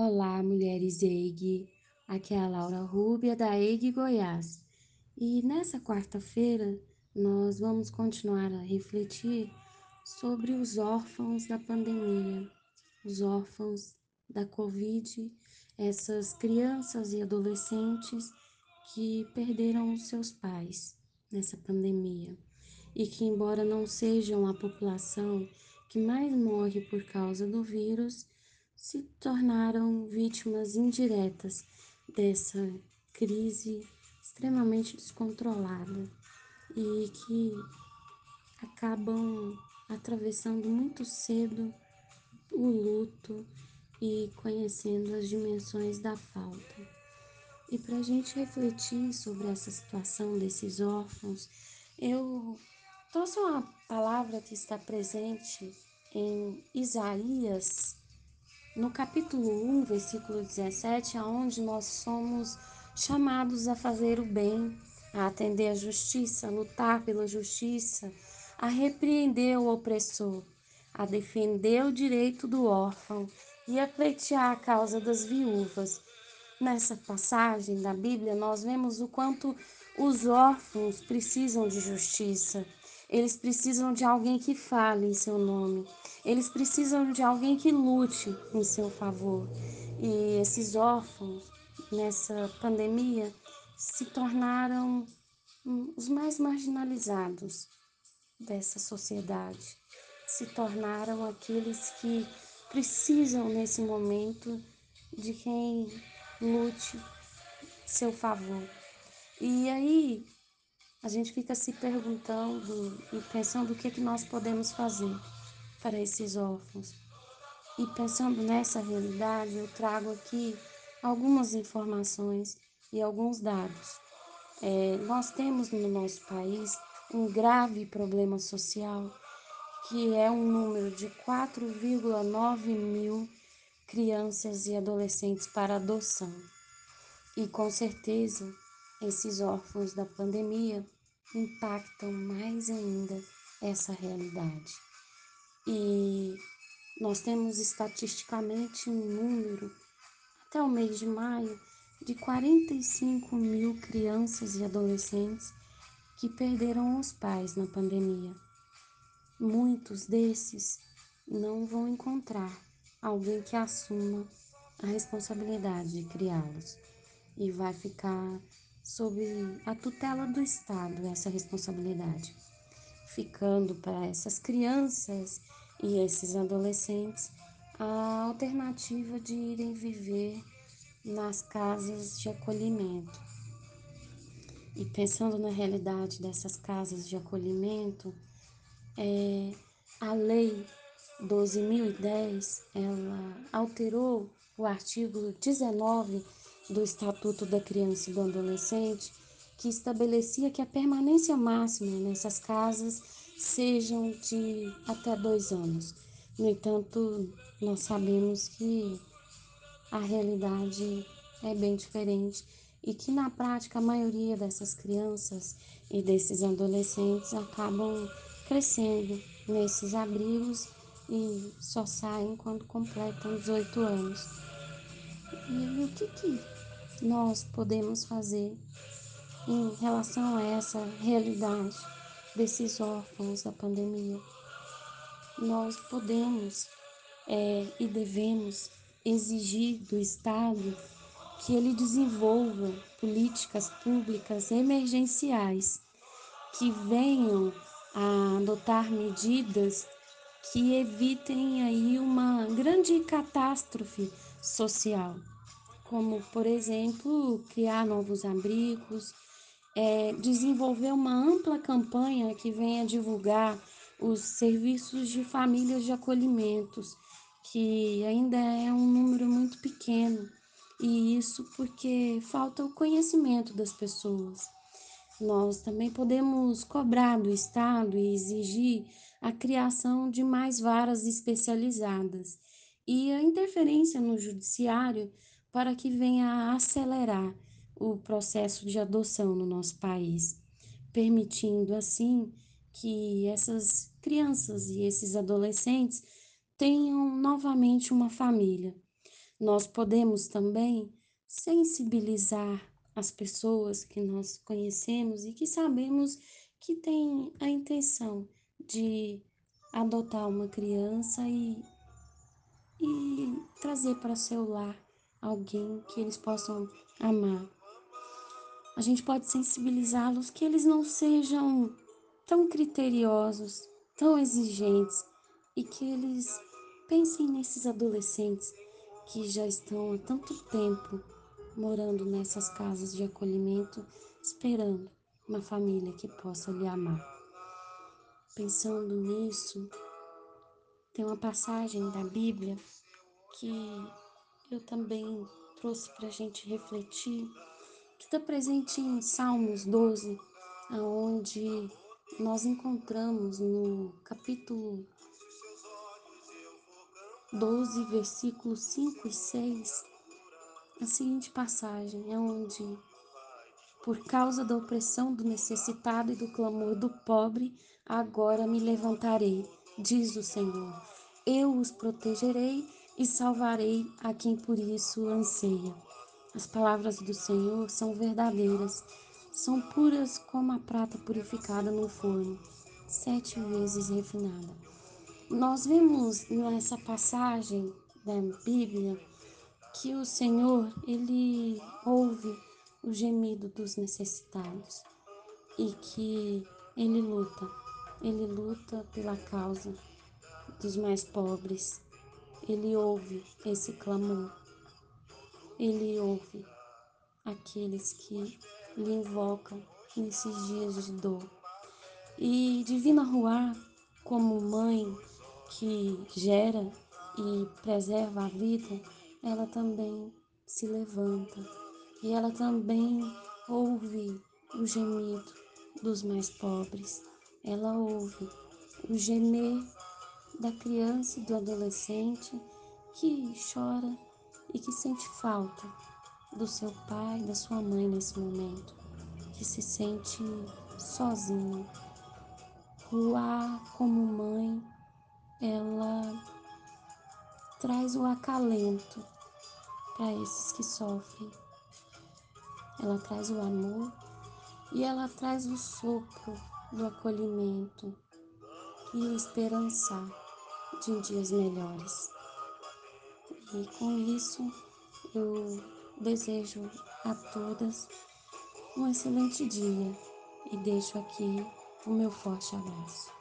Olá, mulheres EIG. Aqui é a Laura Rúbia, da EIG Goiás. E nessa quarta-feira, nós vamos continuar a refletir sobre os órfãos da pandemia, os órfãos da Covid, essas crianças e adolescentes que perderam os seus pais nessa pandemia e que, embora não sejam a população que mais morre por causa do vírus, se tornaram vítimas indiretas dessa crise extremamente descontrolada e que acabam atravessando muito cedo o luto e conhecendo as dimensões da falta. E para a gente refletir sobre essa situação desses órfãos, eu trouxe uma palavra que está presente em Isaías no capítulo 1, versículo 17, aonde nós somos chamados a fazer o bem, a atender a justiça, a lutar pela justiça, a repreender o opressor, a defender o direito do órfão e a pleitear a causa das viúvas. Nessa passagem da Bíblia, nós vemos o quanto os órfãos precisam de justiça. Eles precisam de alguém que fale em seu nome. Eles precisam de alguém que lute em seu favor. E esses órfãos, nessa pandemia, se tornaram os mais marginalizados dessa sociedade. Se tornaram aqueles que precisam, nesse momento, de quem lute seu favor. E aí a gente fica se perguntando e pensando o que, é que nós podemos fazer para esses órfãos. E pensando nessa realidade, eu trago aqui algumas informações e alguns dados. É, nós temos no nosso país um grave problema social, que é um número de 4,9 mil crianças e adolescentes para adoção. E com certeza, esses órfãos da pandemia impactam mais ainda essa realidade. E nós temos estatisticamente um número, até o mês de maio, de 45 mil crianças e adolescentes que perderam os pais na pandemia. Muitos desses não vão encontrar alguém que assuma a responsabilidade de criá-los e vai ficar sob a tutela do Estado essa responsabilidade, ficando para essas crianças e esses adolescentes a alternativa de irem viver nas casas de acolhimento. E pensando na realidade dessas casas de acolhimento, é, a lei 12.010 ela alterou o artigo 19 do Estatuto da Criança e do Adolescente, que estabelecia que a permanência máxima nessas casas sejam de até dois anos. No entanto, nós sabemos que a realidade é bem diferente e que na prática a maioria dessas crianças e desses adolescentes acabam crescendo nesses abrigos e só saem quando completam 18 anos. E o que, que nós podemos fazer em relação a essa realidade desses órfãos da pandemia? Nós podemos é, e devemos exigir do Estado que ele desenvolva políticas públicas emergenciais que venham a adotar medidas que evitem aí uma grande catástrofe social como, por exemplo, criar novos abrigos, é, desenvolver uma ampla campanha que venha divulgar os serviços de famílias de acolhimentos, que ainda é um número muito pequeno, e isso porque falta o conhecimento das pessoas. Nós também podemos cobrar do Estado e exigir a criação de mais varas especializadas e a interferência no judiciário para que venha a acelerar o processo de adoção no nosso país, permitindo assim que essas crianças e esses adolescentes tenham novamente uma família. Nós podemos também sensibilizar as pessoas que nós conhecemos e que sabemos que têm a intenção de adotar uma criança e, e trazer para seu lar alguém que eles possam amar. A gente pode sensibilizá-los que eles não sejam tão criteriosos, tão exigentes e que eles pensem nesses adolescentes que já estão há tanto tempo morando nessas casas de acolhimento, esperando uma família que possa lhe amar. Pensando nisso, tem uma passagem da Bíblia que eu também trouxe para a gente refletir, que está presente em Salmos 12, onde nós encontramos no capítulo 12, versículos 5 e 6, a seguinte passagem, é onde, por causa da opressão do necessitado e do clamor do pobre, agora me levantarei, diz o Senhor. Eu os protegerei e salvarei a quem por isso anseia. As palavras do Senhor são verdadeiras, são puras como a prata purificada no forno, sete vezes refinada. Nós vemos nessa passagem da Bíblia que o Senhor, ele ouve o gemido dos necessitados e que ele luta, ele luta pela causa dos mais pobres. Ele ouve esse clamor. Ele ouve aqueles que lhe invocam nesses dias de dor. E Divina Ruá, como mãe, que gera e preserva a vida, ela também se levanta e ela também ouve o gemido dos mais pobres. Ela ouve o gemer da criança e do adolescente que chora e que sente falta do seu pai, da sua mãe nesse momento, que se sente sozinho. Ruar como mãe ela traz o acalento para esses que sofrem. Ela traz o amor e ela traz o sopro do acolhimento e o esperançar de dias melhores. E com isso eu desejo a todas um excelente dia e deixo aqui o meu forte abraço.